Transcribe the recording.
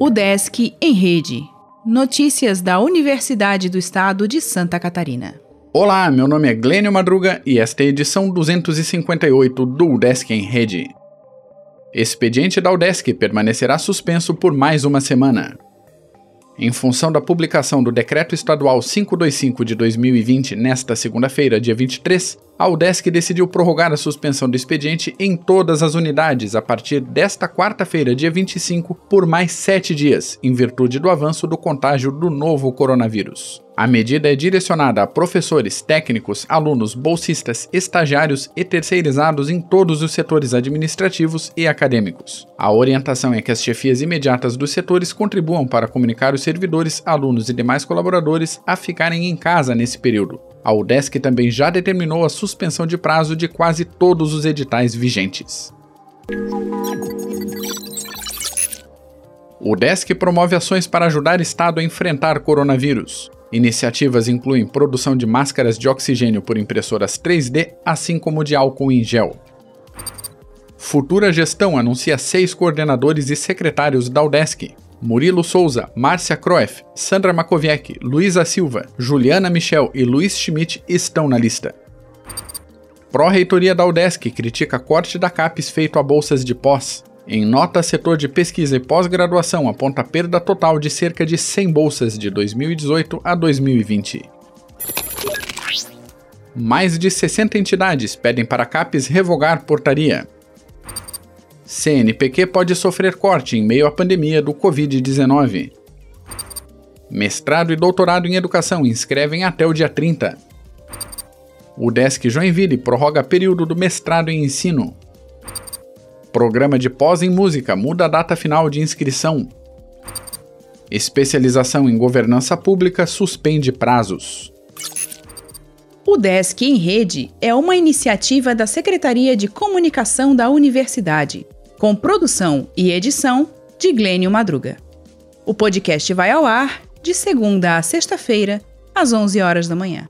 O Desk em Rede. Notícias da Universidade do Estado de Santa Catarina. Olá, meu nome é Glênio Madruga e esta é a edição 258 do UDESC em Rede. Expediente da UDESC permanecerá suspenso por mais uma semana. Em função da publicação do Decreto Estadual 525 de 2020 nesta segunda-feira, dia 23, a UDESC decidiu prorrogar a suspensão do expediente em todas as unidades a partir desta quarta-feira, dia 25, por mais sete dias, em virtude do avanço do contágio do novo coronavírus. A medida é direcionada a professores, técnicos, alunos, bolsistas, estagiários e terceirizados em todos os setores administrativos e acadêmicos. A orientação é que as chefias imediatas dos setores contribuam para comunicar os servidores, alunos e demais colaboradores a ficarem em casa nesse período. A UDESC também já determinou a suspensão de prazo de quase todos os editais vigentes. O UDESC promove ações para ajudar o Estado a enfrentar coronavírus. Iniciativas incluem produção de máscaras de oxigênio por impressoras 3D, assim como de álcool em gel. Futura Gestão anuncia seis coordenadores e secretários da UDESC. Murilo Souza, Márcia Kroef, Sandra Makoviec, Luísa Silva, Juliana Michel e Luiz Schmidt estão na lista. Pró-reitoria da UDESC critica corte da CAPES feito a bolsas de pós. Em nota, setor de pesquisa e pós-graduação aponta perda total de cerca de 100 bolsas de 2018 a 2020. Mais de 60 entidades pedem para a CAPES revogar portaria. CNPq pode sofrer corte em meio à pandemia do Covid-19. Mestrado e doutorado em educação inscrevem até o dia 30. O Desk Joinville prorroga período do mestrado em ensino. Programa de pós em música muda a data final de inscrição. Especialização em governança pública suspende prazos. O Desk em Rede é uma iniciativa da Secretaria de Comunicação da Universidade, com produção e edição de Glênio Madruga. O podcast vai ao ar de segunda a sexta-feira, às 11 horas da manhã.